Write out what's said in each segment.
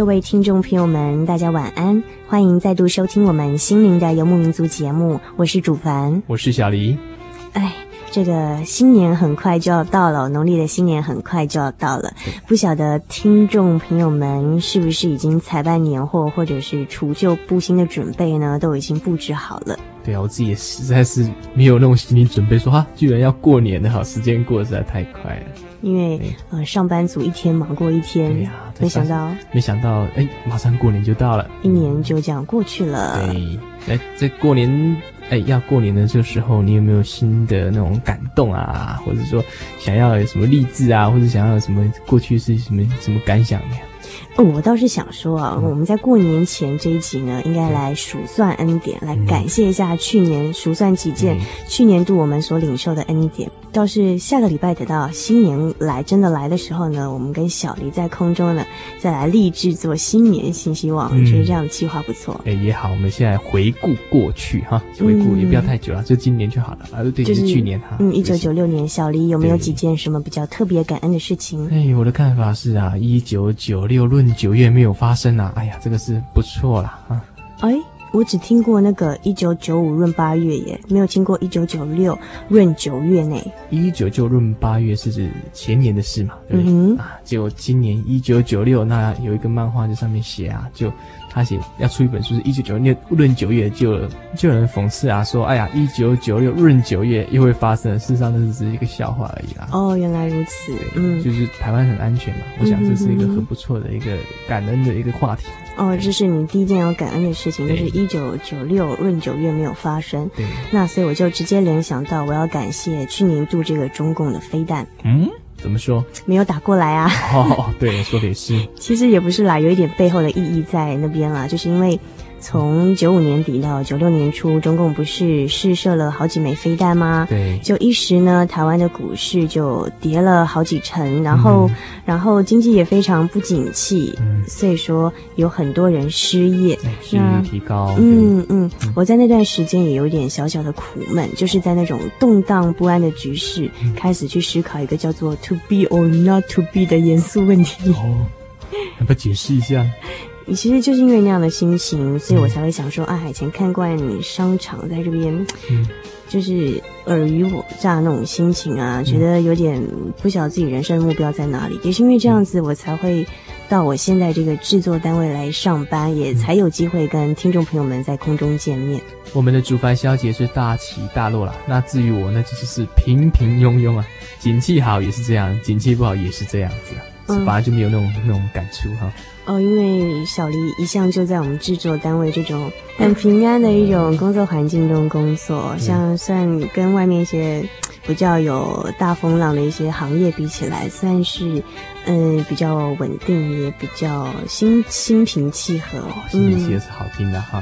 各位听众朋友们，大家晚安，欢迎再度收听我们心灵的游牧民族节目，我是主凡，我是小黎。哎，这个新年很快就要到了，农历的新年很快就要到了，不晓得听众朋友们是不是已经采办年货或者是除旧布新的准备呢？都已经布置好了。对啊，我自己也实在是没有那种心理准备说，说哈，居然要过年了，好，时间过得实在太快了。因为呃，上班族一天忙过一天，对呀、啊，没想到，没想到，哎，马上过年就到了，一年就这样过去了。对，哎，在过年，哎，要过年的这个时候，你有没有新的那种感动啊？或者说，想要有什么励志啊，或者想要有什么过去是什么什么感想呢？哦，我倒是想说啊，我们在过年前这一集呢，应该来数算恩典，来感谢一下去年数算几件去年度我们所领受的恩典。倒是下个礼拜等到新年来真的来的时候呢，我们跟小黎在空中呢，再来立志做新年新希望，我觉得这样的计划不错。哎，也好，我们现在回顾过去哈，回顾也不要太久了，就今年就好了啊。对，就是去年哈。嗯，一九九六年，小黎有没有几件什么比较特别感恩的事情？哎，我的看法是啊，一九九六闰九月没有发生啊，哎呀，这个是不错啦啊。哎。我只听过那个一九九五闰八月耶，没有听过一九九六闰九月呢。一九九闰八月是指前年的事嘛？对不对？嗯、啊，就今年一九九六，那有一个漫画在上面写啊，就。他写要出一本书，是一九九六闰九月，就就有人讽刺啊，说：“哎呀，一九九六闰九月又会发生。”事实上，那只是一个笑话而已啦。哦，原来如此。嗯，就是台湾很安全嘛，我想这是一个很不错的一个感恩的一个话题。哦，这是你第一件要感恩的事情，就是一九九六闰九月没有发生。对。那所以我就直接联想到，我要感谢去年度这个中共的飞弹。嗯。怎么说？没有打过来啊！哦，对，说的也是。其实也不是啦，有一点背后的意义在那边啦，就是因为。从九五年底到九六年初，中共不是试射了好几枚飞弹吗？对，就一时呢，台湾的股市就跌了好几成，然后，嗯、然后经济也非常不景气，嗯、所以说有很多人失业，失业率提高。嗯嗯，嗯，我在那段时间也有点小小的苦闷，就是在那种动荡不安的局势，嗯、开始去思考一个叫做 “to be or not to be” 的严肃问题。哦，要不要解释一下？其实就是因为那样的心情，所以我才会想说，啊，以前看惯你商场在这边，嗯，就是尔虞我诈那种心情啊，觉得有点不晓得自己人生的目标在哪里。也是因为这样子，我才会到我现在这个制作单位来上班，也才有机会跟听众朋友们在空中见面。我们的主凡小姐是大起大落啦，那至于我呢，其实是平平庸庸啊。景气好也是这样，景气不好也是这样子啊，嗯、反而就没有那种那种感触哈。哦，因为小黎一向就在我们制作单位这种很平安的一种工作环境中工作，像算跟外面一些比较有大风浪的一些行业比起来，算是嗯比较稳定，也比较心心平气和。心平气和是好听的哈。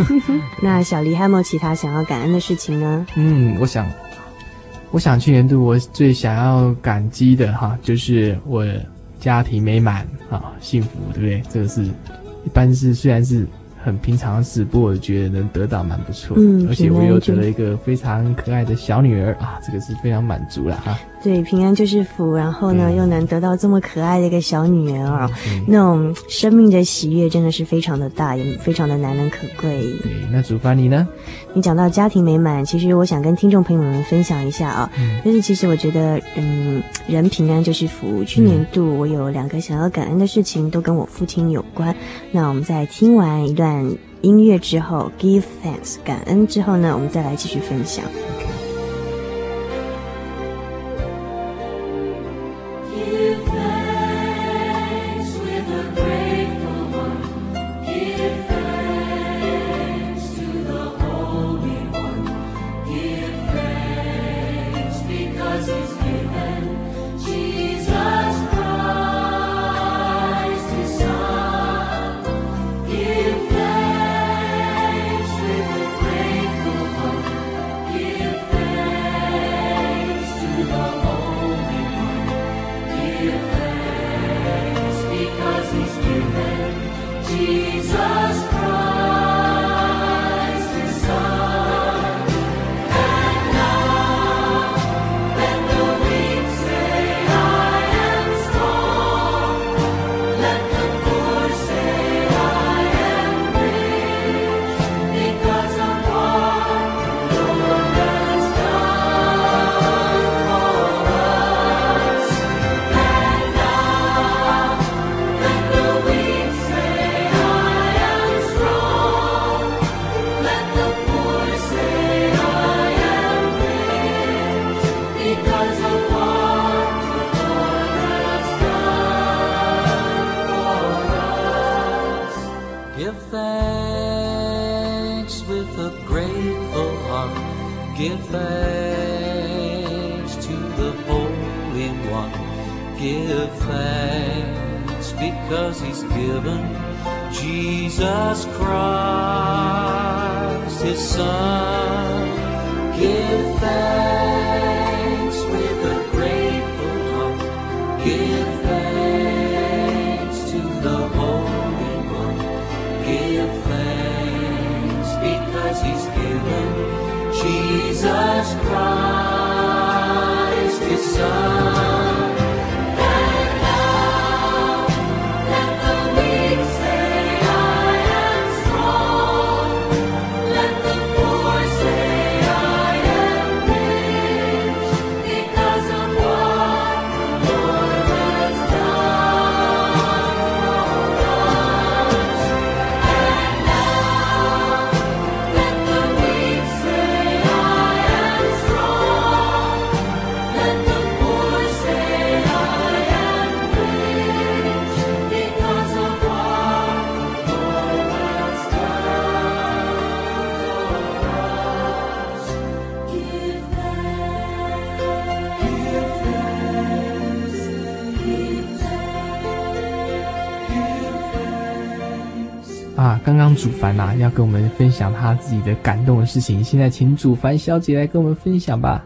那小黎还有没有其他想要感恩的事情呢？嗯，我想。我想去年度我最想要感激的哈，就是我家庭美满啊，幸福，对不对？这个是一般是虽然是。很平常的事，不过我觉得能得到蛮不错。嗯，而且我又得了一个非常可爱的小女儿啊，这个是非常满足了哈。对，平安就是福，然后呢，又能得到这么可爱的一个小女儿啊，那种生命的喜悦真的是非常的大，也非常的难能可贵。对，那主凡你呢？你讲到家庭美满，其实我想跟听众朋友们分享一下啊，就是其实我觉得，嗯，人平安就是福。去年度我有两个想要感恩的事情，都跟我父亲有关。那我们在听完一段。音乐之后，give thanks 感恩之后呢，我们再来继续分享。凡呐要跟我们分享他自己的感动的事情，现在请主凡小姐来跟我们分享吧。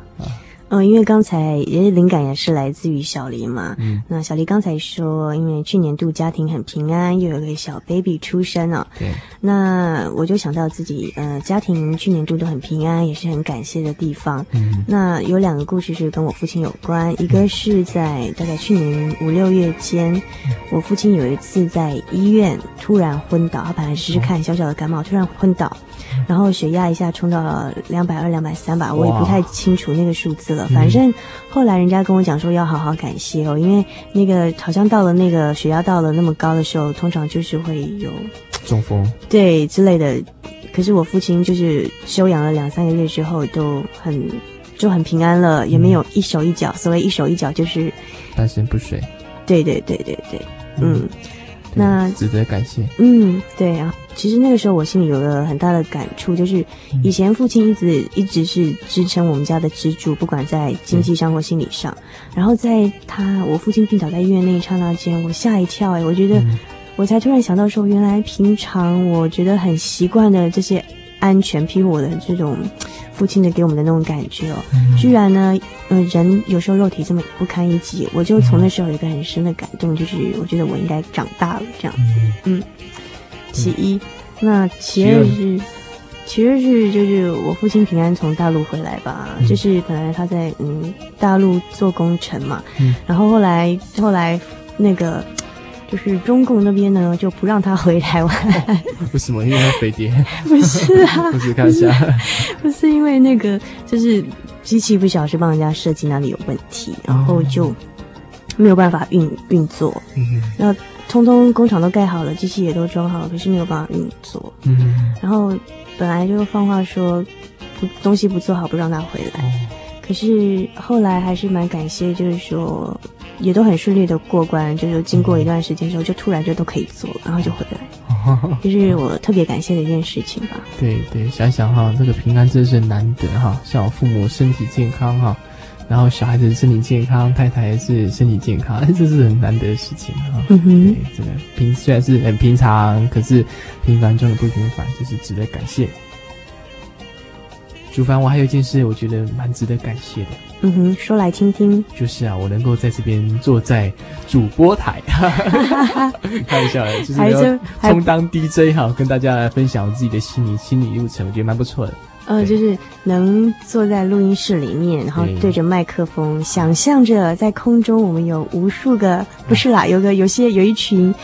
嗯，因为刚才也是灵感也是来自于小黎嘛。嗯，那小黎刚才说，因为去年度家庭很平安，又有个小 baby 出生了。对。那我就想到自己，呃，家庭去年度都很平安，也是很感谢的地方。嗯。那有两个故事是跟我父亲有关，一个是在大概去年五六月间，我父亲有一次在医院突然昏倒，他本来只是看小小的感冒，突然昏倒。然后血压一下冲到了两百二、两百三吧，我也不太清楚那个数字了。反正后来人家跟我讲说要好好感谢哦，因为那个好像到了那个血压到了那么高的时候，通常就是会有中风，对之类的。可是我父亲就是休养了两三个月之后都很就很平安了，也没有一手一脚。所谓一手一脚就是半身不遂。对对对对对，嗯。嗯那值得感谢。嗯，对啊，其实那个时候我心里有了很大的感触，就是以前父亲一直一直是支撑我们家的支柱，不管在经济上或心理上。然后在他我父亲病倒在医院那一刹那间，我吓一跳，哎，我觉得我才突然想到说，原来平常我觉得很习惯的这些安全庇护我的这种父亲的给我们的那种感觉哦，嗯、居然呢，嗯、呃，人有时候肉体这么不堪一击，我就从那时候有一个很深的感动，就是我觉得我应该长大了这样子。嗯，其一，那其二是。其实是就是我父亲平安从大陆回来吧，嗯、就是本来他在嗯大陆做工程嘛，嗯、然后后来后来那个就是中共那边呢就不让他回台湾。哦、为什么？因为他飞碟？不是啊，不是看一下，不是因为那个就是机器不小心帮人家设计哪里有问题，然后就没有办法运运作。嗯，然后通通工厂都盖好了，机器也都装好了，可是没有办法运作。嗯，然后。本来就放话说，不东西不做好不让他回来，哦、可是后来还是蛮感谢，就是说也都很顺利的过关，就是经过一段时间之后，就突然就都可以做，然后就回来，哦、就是我特别感谢的一件事情吧。对对，想想哈，这个平安真是难得哈，像我父母身体健康哈，然后小孩子身体健康，太太也是身体健康，这是很难得的事情哈。嗯哼，对，这个平虽然是很平常，可是。平凡中的不平凡，就是值得感谢。主凡，我还有一件事，我觉得蛮值得感谢的。嗯哼，说来听听。就是啊，我能够在这边坐在主播台，开玩笑的，就是要充当 DJ 哈，跟大家来分享我自己的心理心理路程，我觉得蛮不错的。呃，就是能坐在录音室里面，然后对着麦克风，想象着在空中我们有无数个，不是啦，有个有些有一群。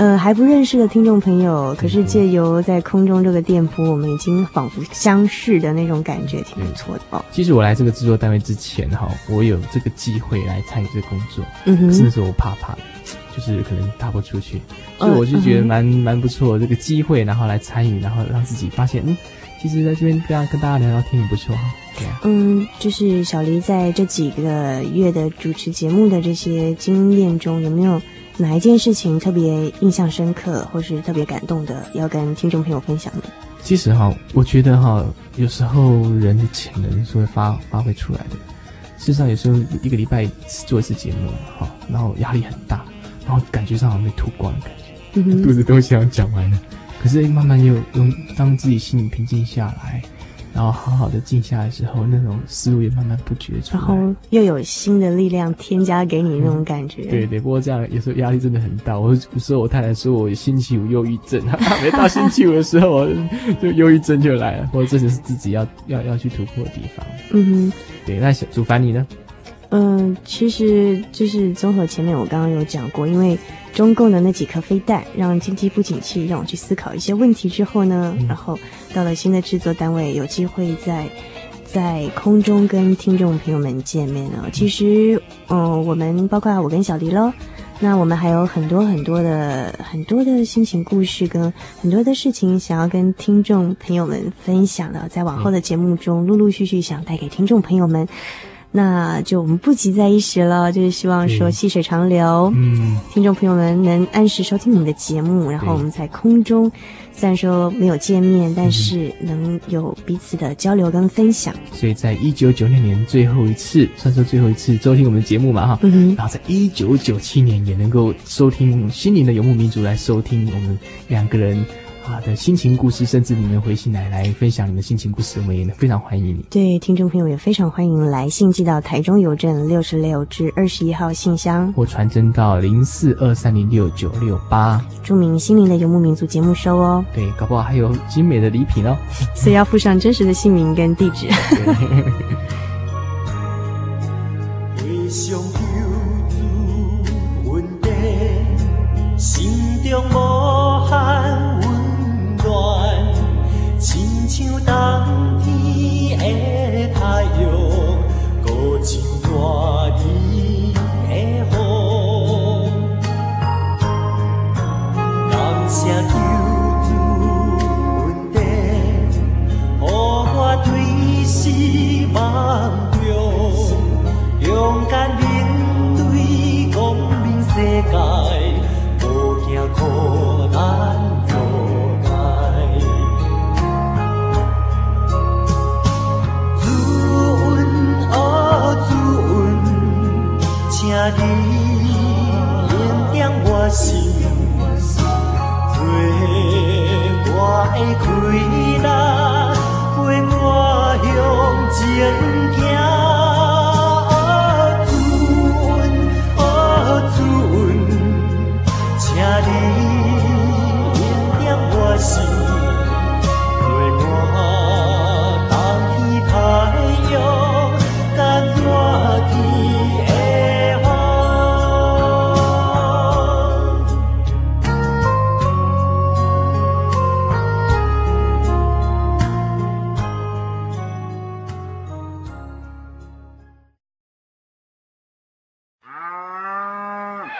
呃，还不认识的听众朋友，可是借由在空中这个电波，我们已经仿佛相识的那种感觉，挺不错的哦。其实我来这个制作单位之前，哈，我有这个机会来参与这个工作，嗯哼，是那时候我怕怕，就是可能踏不出去，所以我就觉得蛮蛮、嗯、不错的这个机会，然后来参与，然后让自己发现，嗯，其实在这边跟跟大家聊聊天也不错哈。对啊，嗯，就是小黎在这几个月的主持节目的这些经验中，有没有？哪一件事情特别印象深刻，或是特别感动的，要跟听众朋友分享呢？其实哈，我觉得哈，有时候人的潜能是会发发挥出来的。事实上，有时候一个礼拜做一次节目哈，然后压力很大，然后感觉上好像被吐光的感觉，嗯、肚子都想讲完了。可是慢慢又用当自己心里平静下来。然后好好的静下来的时候，那种思路也慢慢不觉出来，然后又有新的力量添加给你那种感觉。嗯、对 对，不过这样有时候压力真的很大。我说我太太说我星期五忧郁症，每到星期五的时候，我就忧郁症就来了。或者这就是自己要要要去突破的地方。嗯哼，对。那小主凡你呢？嗯，其实就是综合前面我刚刚有讲过，因为中共的那几颗飞弹让经济不景气，让我去思考一些问题之后呢，嗯、然后到了新的制作单位，有机会在在空中跟听众朋友们见面了。其实，嗯，我们包括我跟小黎喽，那我们还有很多很多的很多的心情故事跟很多的事情想要跟听众朋友们分享的，在往后的节目中陆陆续续想带给听众朋友们。那就我们不急在一时了，就是希望说细水长流，嗯，听众朋友们能按时收听我们的节目，然后我们在空中虽然说没有见面，但是能有彼此的交流跟分享。所以在一九九六年最后一次，算是最后一次收听我们的节目嘛，哈，嗯哼，然后在一九九七年也能够收听心灵的游牧民族来收听我们两个人。啊的心情故事，甚至你们回信来来分享你们的心情故事，我们也非常欢迎你。对，听众朋友也非常欢迎来信寄到台中邮政六十六至二十一号信箱，或传真到零四二三零六九六八，注明心灵的游牧民族节目收哦。对，搞不好还有精美的礼品哦，所以要附上真实的姓名跟地址。像冬天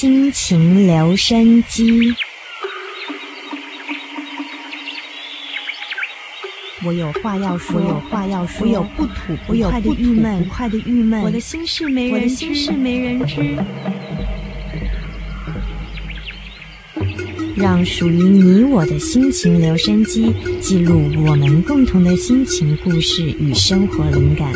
心情留声机，我有话要说，我有话要说，我有不吐不快的郁闷，不快的郁闷，我的心事没人知，我的心事没人知。让属于你我的心情留声机记录我们共同的心情故事与生活灵感。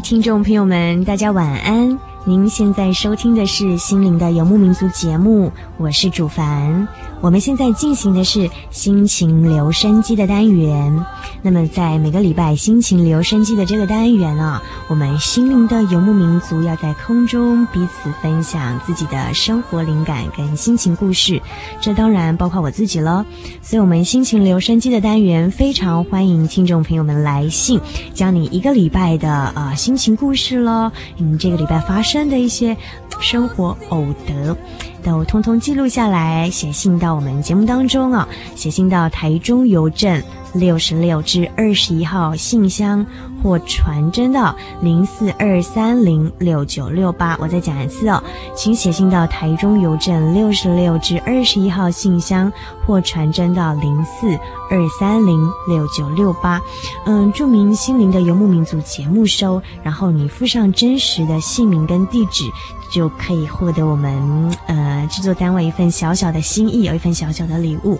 听众朋友们，大家晚安。您现在收听的是《心灵的游牧民族》节目，我是主凡。我们现在进行的是心情留声机的单元。那么，在每个礼拜心情留声机的这个单元啊，我们心灵的游牧民族要在空中彼此分享自己的生活灵感跟心情故事，这当然包括我自己了。所以，我们心情留声机的单元非常欢迎听众朋友们来信，将你一个礼拜的啊、呃、心情故事咯，你这个礼拜发生的一些生活偶得。都通通记录下来，写信到我们节目当中啊，写信到台中邮政六十六至二十一号信箱，或传真到零四二三零六九六八。我再讲一次哦，请写信到台中邮政六十六至二十一号信箱，或传真到零四二三零六九六八。嗯，著名心灵的游牧民族节目收，然后你附上真实的姓名跟地址。就可以获得我们呃制作单位一份小小的心意，有一份小小的礼物。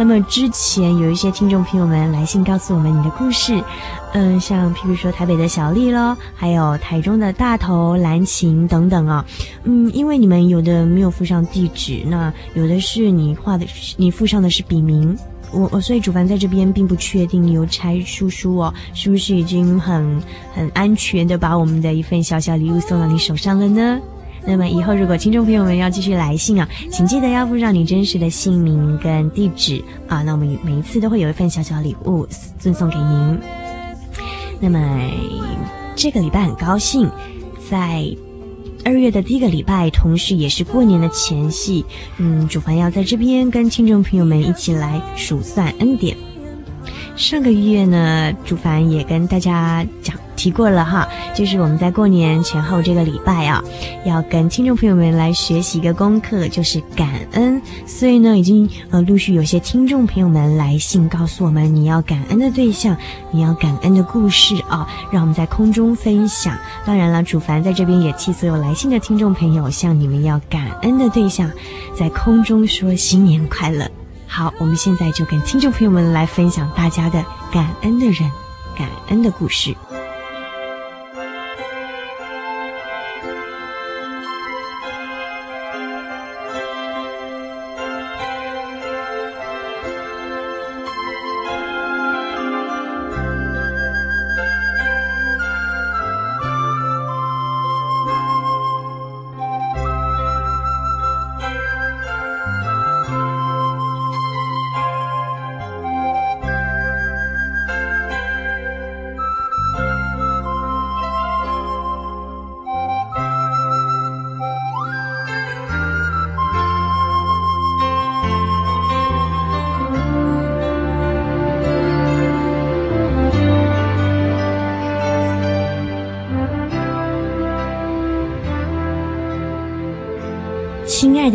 那么之前有一些听众朋友们来信告诉我们你的故事，嗯、像譬如说台北的小丽咯，还有台中的大头蓝琴等等啊，嗯，因为你们有的没有附上地址，那有的是你画的，你附上的是笔名。我我所以主凡在这边并不确定邮差叔叔哦，是不是已经很很安全的把我们的一份小小礼物送到你手上了呢？那么以后如果听众朋友们要继续来信啊，请记得要附上你真实的姓名跟地址啊，那我们每一次都会有一份小小礼物赠送给您。那么这个礼拜很高兴在。二月的第一个礼拜，同时也是过年的前夕。嗯，主凡要在这边跟听众朋友们一起来数算恩典。上个月呢，主凡也跟大家讲提过了哈，就是我们在过年前后这个礼拜啊，要跟听众朋友们来学习一个功课，就是感恩。所以呢，已经呃陆续有些听众朋友们来信告诉我们，你要感恩的对象，你要感恩的故事啊，让我们在空中分享。当然了，主凡在这边也替所有来信的听众朋友，向你们要感恩的对象，在空中说新年快乐。好，我们现在就跟听众朋友们来分享大家的感恩的人、感恩的故事。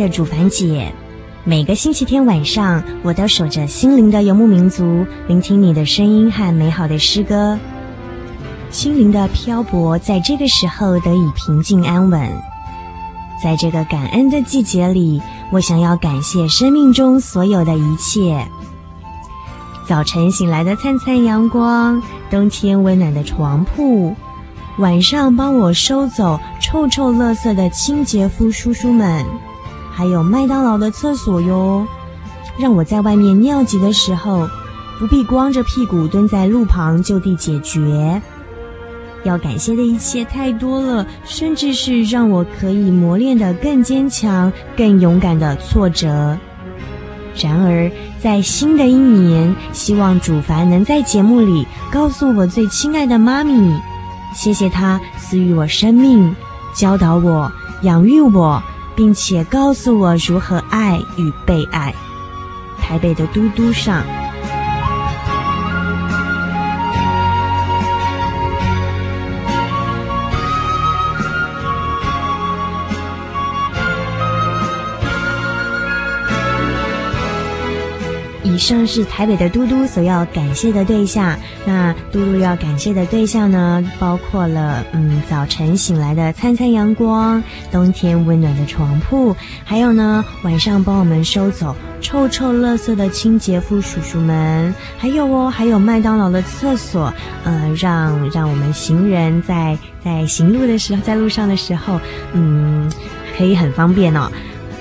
的主凡姐，每个星期天晚上，我都守着心灵的游牧民族，聆听你的声音和美好的诗歌。心灵的漂泊，在这个时候得以平静安稳。在这个感恩的季节里，我想要感谢生命中所有的一切：早晨醒来的灿灿阳光，冬天温暖的床铺，晚上帮我收走臭臭垃圾的清洁夫叔叔们。还有麦当劳的厕所哟，让我在外面尿急的时候，不必光着屁股蹲在路旁就地解决。要感谢的一切太多了，甚至是让我可以磨练得更坚强、更勇敢的挫折。然而，在新的一年，希望主凡能在节目里告诉我最亲爱的妈咪，谢谢她赐予我生命，教导我，养育我。并且告诉我如何爱与被爱。台北的嘟嘟上。上是台北的嘟嘟所要感谢的对象。那嘟嘟要感谢的对象呢，包括了嗯，早晨醒来的灿灿阳光，冬天温暖的床铺，还有呢，晚上帮我们收走臭臭垃圾的清洁妇叔叔们，还有哦，还有麦当劳的厕所，呃，让让我们行人在在行路的时候，在路上的时候，嗯，可以很方便哦。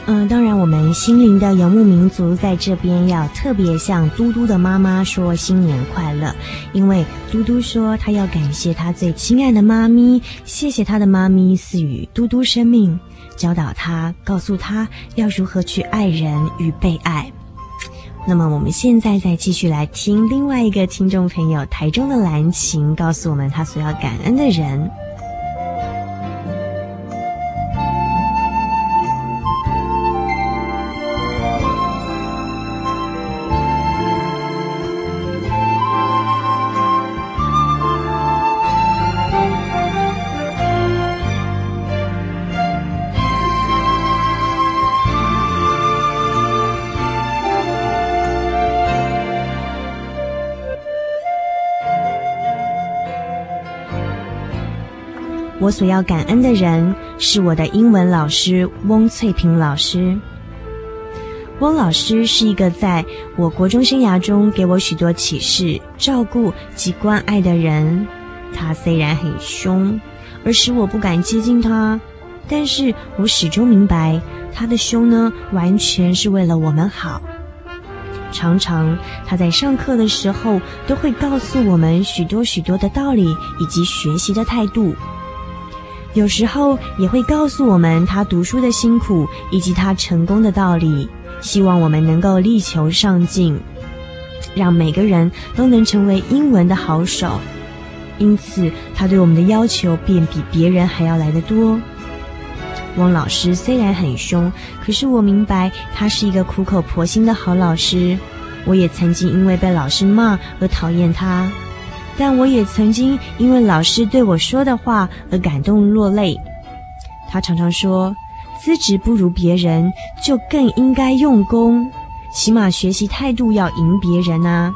嗯，当然，我们心灵的游牧民族在这边要特别向嘟嘟的妈妈说新年快乐，因为嘟嘟说她要感谢她最亲爱的妈咪，谢谢她的妈咪赐予嘟嘟生命，教导她，告诉她要如何去爱人与被爱。那么我们现在再继续来听另外一个听众朋友台中的蓝琴告诉我们他所要感恩的人。我所要感恩的人是我的英文老师翁翠萍老师。翁老师是一个在我国中生涯中给我许多启示、照顾及关爱的人。他虽然很凶，而使我不敢接近他，但是我始终明白，他的凶呢，完全是为了我们好。常常他在上课的时候都会告诉我们许多许多的道理以及学习的态度。有时候也会告诉我们他读书的辛苦以及他成功的道理，希望我们能够力求上进，让每个人都能成为英文的好手。因此，他对我们的要求便比别人还要来得多。汪老师虽然很凶，可是我明白他是一个苦口婆心的好老师。我也曾经因为被老师骂而讨厌他，但我也曾经因为老师对我说的话而感动落泪。他常常说：“资质不如别人，就更应该用功，起码学习态度要赢别人啊。”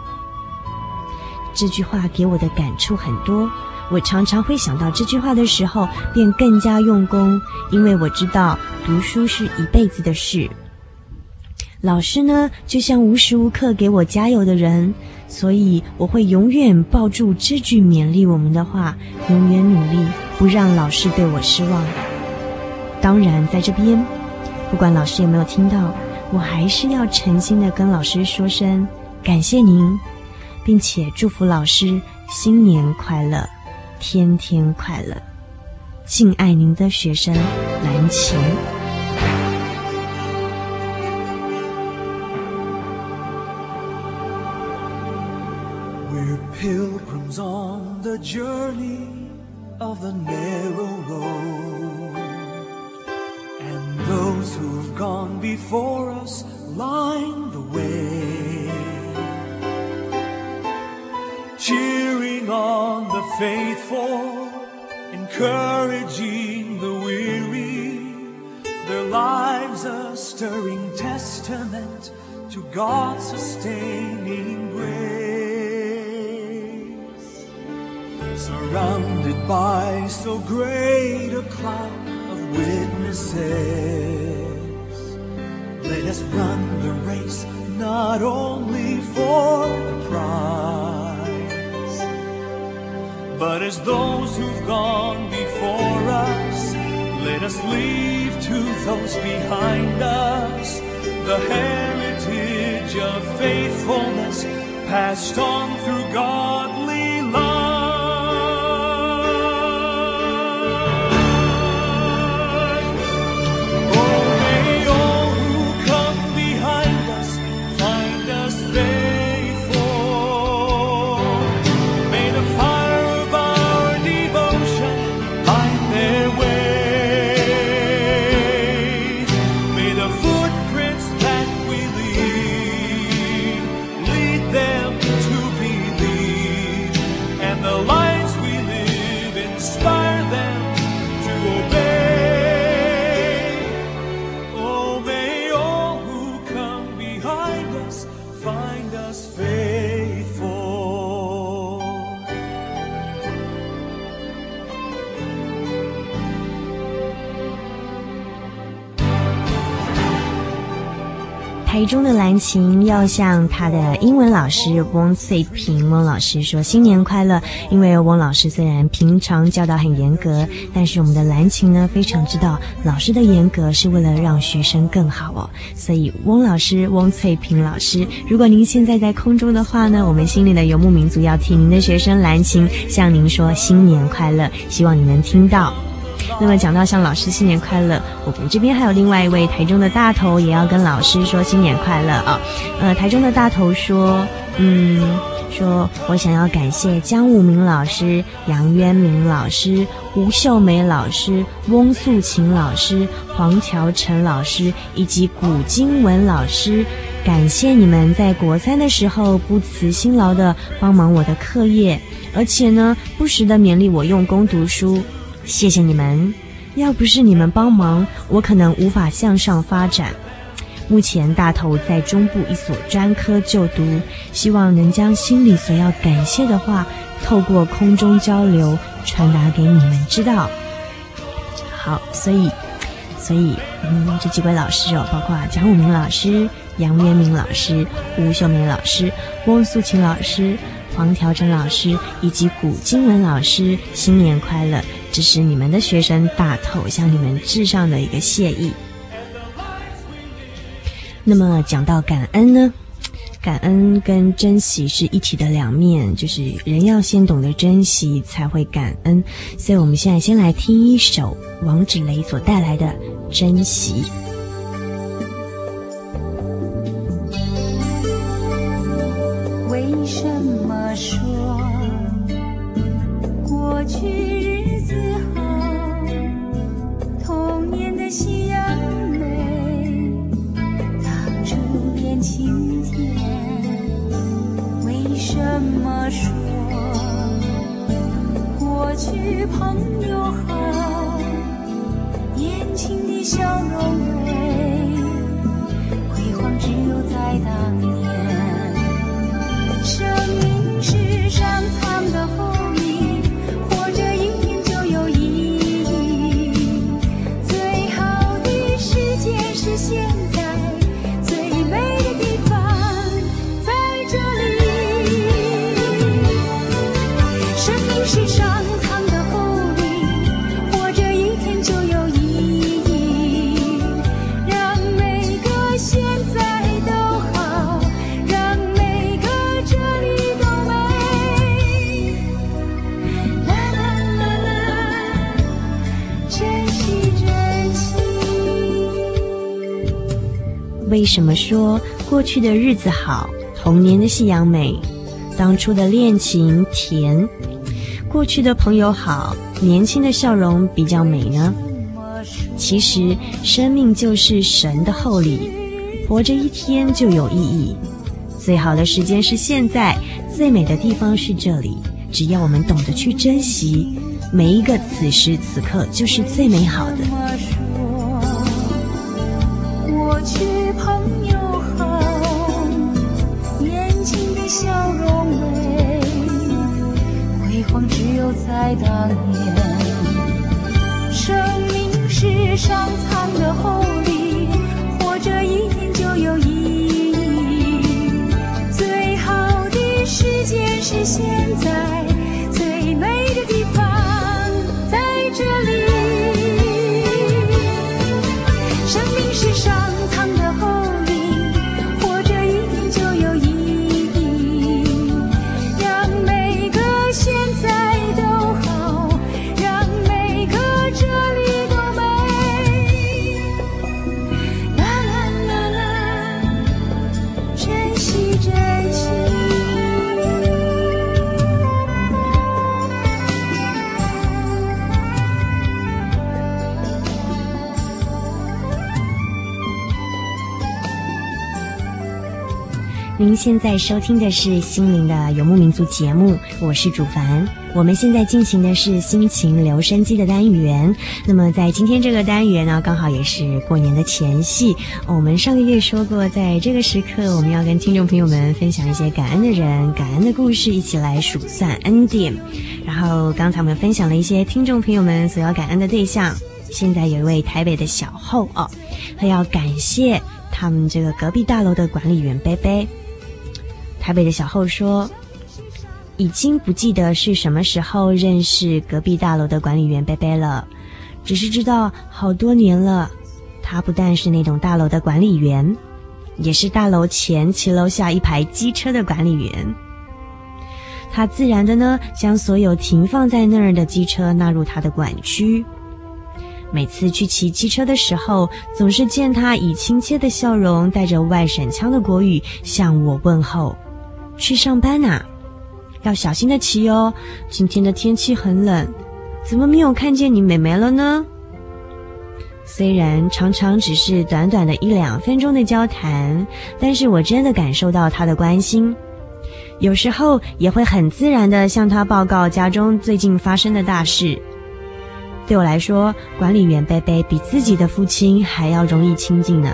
这句话给我的感触很多，我常常会想到这句话的时候，便更加用功，因为我知道读书是一辈子的事。老师呢，就像无时无刻给我加油的人，所以我会永远抱住这句勉励我们的话，永远努力，不让老师对我失望。当然，在这边，不管老师有没有听到，我还是要诚心的跟老师说声感谢您，并且祝福老师新年快乐，天天快乐。敬爱您的学生蓝晴。Pilgrims on the journey of the narrow road. And those who've gone before us line the way. Cheering on the faithful, encouraging the weary, their lives a stirring testament to God's sustaining grace. surrounded by so great a cloud of witnesses. Let us run the race not only for the prize, but as those who've gone before us, let us leave to those behind us the heritage of faithfulness passed on through God. 中的蓝琴要向他的英文老师翁翠萍翁老师说新年快乐。因为翁老师虽然平常教导很严格，但是我们的蓝琴呢非常知道老师的严格是为了让学生更好哦。所以翁老师翁翠萍老师，如果您现在在空中的话呢，我们心里的游牧民族要替您的学生蓝琴向您说新年快乐，希望你能听到。那么讲到向老师新年快乐，我们这边还有另外一位台中的大头也要跟老师说新年快乐啊。呃，台中的大头说，嗯，说我想要感谢江武明老师、杨渊明老师、吴秀梅老师、翁素琴老师、黄乔成老师以及古金文老师，感谢你们在国三的时候不辞辛劳的帮忙我的课业，而且呢，不时的勉励我用功读书。谢谢你们，要不是你们帮忙，我可能无法向上发展。目前大头在中部一所专科就读，希望能将心里所要感谢的话，透过空中交流传达给你们知道。好，所以，所以，嗯，这几位老师哦，包括蒋武明老师、杨渊明老师、吴秀梅老师、翁素琴老师、黄条真老师以及古金文老师，新年快乐！这是你们的学生大头向你们致上的一个谢意。那么讲到感恩呢，感恩跟珍惜是一体的两面，就是人要先懂得珍惜，才会感恩。所以我们现在先来听一首王芷蕾所带来的《珍惜》。为什么说过去的日子好，童年的夕阳美，当初的恋情甜？过去的朋友好，年轻的笑容比较美呢？其实，生命就是神的厚礼，活着一天就有意义。最好的时间是现在，最美的地方是这里。只要我们懂得去珍惜，每一个此时此刻就是最美好的。过去朋友好，年轻的笑容美，辉煌只有在当年。生命是上苍的厚礼，活着一天就有意义。最好的时间是现在。最美的地方在这里。生命是上您现在收听的是心灵的游牧民族节目，我是主凡。我们现在进行的是心情留声机的单元。那么在今天这个单元呢，刚好也是过年的前夕。我们上个月说过，在这个时刻，我们要跟听众朋友们分享一些感恩的人、感恩的故事，一起来数算恩典。然后刚才我们分享了一些听众朋友们所要感恩的对象。现在有一位台北的小后哦，他要感谢他们这个隔壁大楼的管理员贝贝。台北的小后说：“已经不记得是什么时候认识隔壁大楼的管理员贝贝了，只是知道好多年了。他不但是那栋大楼的管理员，也是大楼前骑楼下一排机车的管理员。他自然的呢，将所有停放在那儿的机车纳入他的管区。每次去骑机车的时候，总是见他以亲切的笑容，带着外省腔的国语向我问候。”去上班呐，要小心的骑哦。今天的天气很冷，怎么没有看见你妹妹了呢？虽然常常只是短短的一两分钟的交谈，但是我真的感受到她的关心。有时候也会很自然的向他报告家中最近发生的大事。对我来说，管理员贝贝比自己的父亲还要容易亲近呢。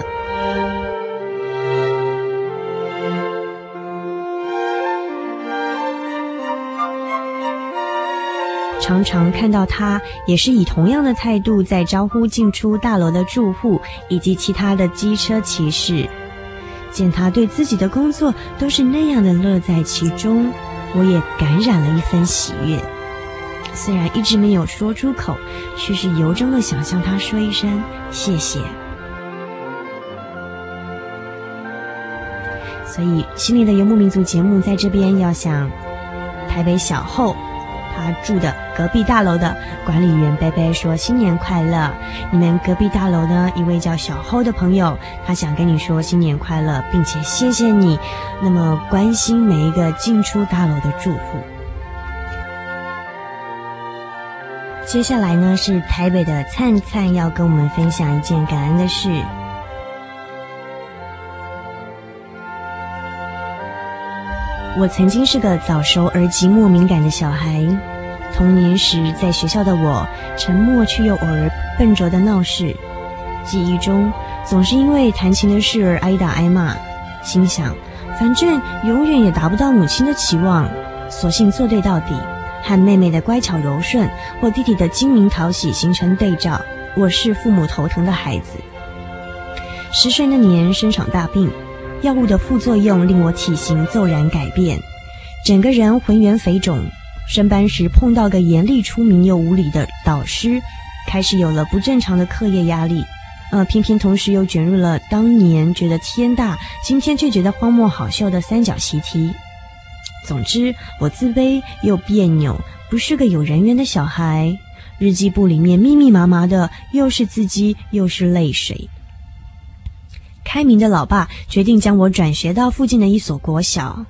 常常看到他也是以同样的态度在招呼进出大楼的住户以及其他的机车骑士，见他对自己的工作都是那样的乐在其中，我也感染了一份喜悦。虽然一直没有说出口，却是由衷的想向他说一声谢谢。所以，心里的游牧民族节目在这边要向台北小后。他住的隔壁大楼的管理员贝贝说：“新年快乐！你们隔壁大楼呢，一位叫小侯的朋友，他想跟你说新年快乐，并且谢谢你那么关心每一个进出大楼的住户。”接下来呢，是台北的灿灿要跟我们分享一件感恩的事。我曾经是个早熟而寂寞敏感的小孩。童年时，在学校的我，沉默却又偶尔笨拙的闹事。记忆中，总是因为弹琴的事而挨打挨骂。心想，反正永远也达不到母亲的期望，索性作对到底，和妹妹的乖巧柔顺或弟弟的精明讨喜形成对照。我是父母头疼的孩子。十岁那年，生场大病，药物的副作用令我体型骤然改变，整个人浑圆肥肿。升班时碰到个严厉出名又无理的导师，开始有了不正常的课业压力。呃，偏偏同时又卷入了当年觉得天大，今天却觉得荒漠好笑的三角习题。总之，我自卑又别扭，不是个有人缘的小孩。日记簿里面密密麻麻的，又是字迹又是泪水。开明的老爸决定将我转学到附近的一所国小。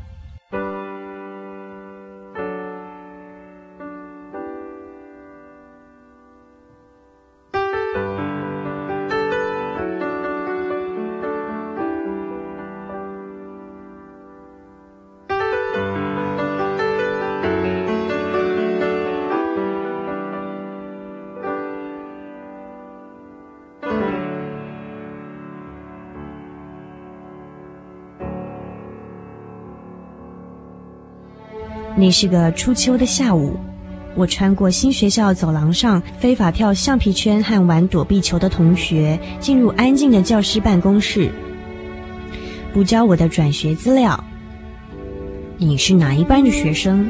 那是个初秋的下午，我穿过新学校走廊上非法跳橡皮圈和玩躲避球的同学，进入安静的教师办公室，补交我的转学资料。你是哪一班的学生？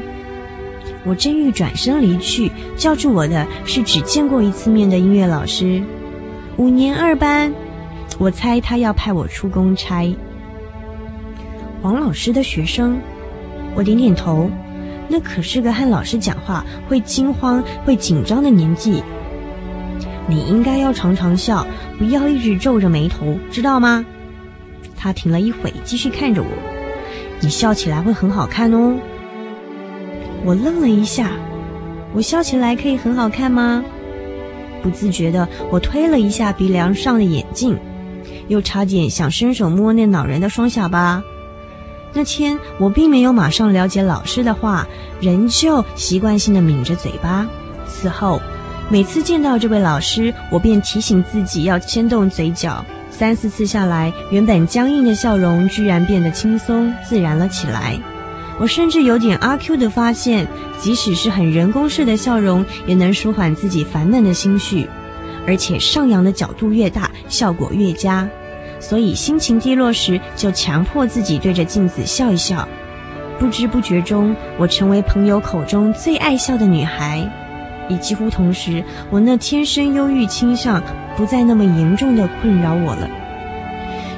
我正欲转身离去，叫住我的是只见过一次面的音乐老师，五年二班。我猜他要派我出公差。黄老师的学生，我点点头。那可是个和老师讲话会惊慌、会紧张的年纪。你应该要常常笑，不要一直皱着眉头，知道吗？他停了一会，继续看着我。你笑起来会很好看哦。我愣了一下，我笑起来可以很好看吗？不自觉的，我推了一下鼻梁上的眼镜，又差点想伸手摸那恼人的双下巴。那天我并没有马上了解老师的话，仍旧习惯性的抿着嘴巴。此后，每次见到这位老师，我便提醒自己要牵动嘴角。三四次下来，原本僵硬的笑容居然变得轻松自然了起来。我甚至有点阿 Q 的发现，即使是很人工式的笑容，也能舒缓自己烦闷的心绪，而且上扬的角度越大，效果越佳。所以心情低落时，就强迫自己对着镜子笑一笑。不知不觉中，我成为朋友口中最爱笑的女孩。也几乎同时，我那天生忧郁倾向不再那么严重的困扰我了。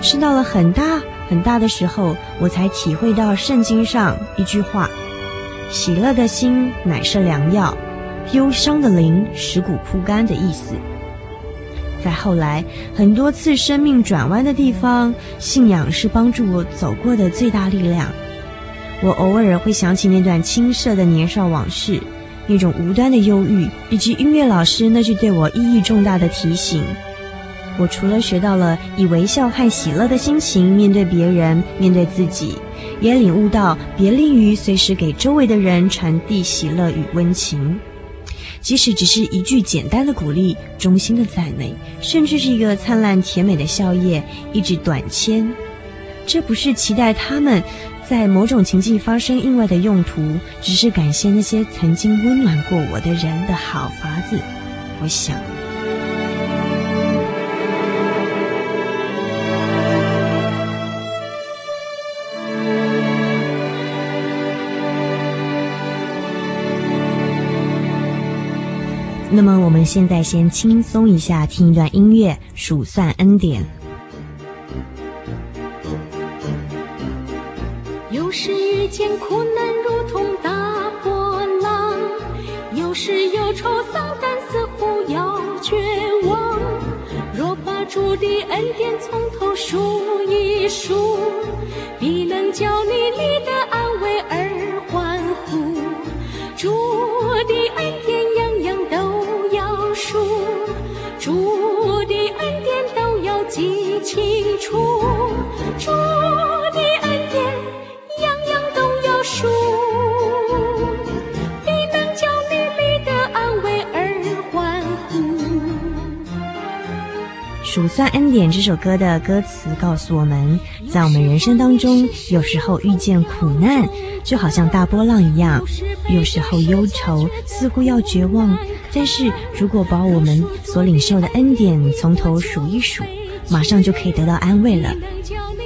是到了很大很大的时候，我才体会到圣经上一句话：“喜乐的心乃是良药，忧伤的灵使骨枯干”的意思。在后来很多次生命转弯的地方，信仰是帮助我走过的最大力量。我偶尔会想起那段青涩的年少往事，那种无端的忧郁，以及音乐老师那句对我意义重大的提醒。我除了学到了以微笑和喜乐的心情面对别人、面对自己，也领悟到别吝于随时给周围的人传递喜乐与温情。即使只是一句简单的鼓励、衷心的赞美，甚至是一个灿烂甜美的笑靥、一纸短签，这不是期待他们在某种情境发生意外的用途，只是感谢那些曾经温暖过我的人的好法子。我想。那么我们现在先轻松一下，听一段音乐，数算恩典。有时遇见苦难如同大波浪，有时忧愁丧胆似乎要绝望。若把主的恩典从头数一数，必能叫你算恩典这首歌的歌词告诉我们，在我们人生当中，有时候遇见苦难，就好像大波浪一样；有时候忧愁，似乎要绝望。但是如果把我们所领受的恩典从头数一数，马上就可以得到安慰了。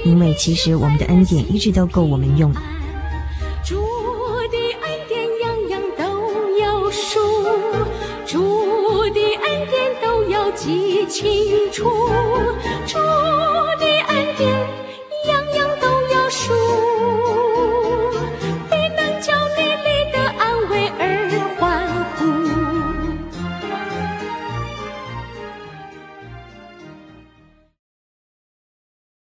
因为其实我们的恩典一直都够我们用。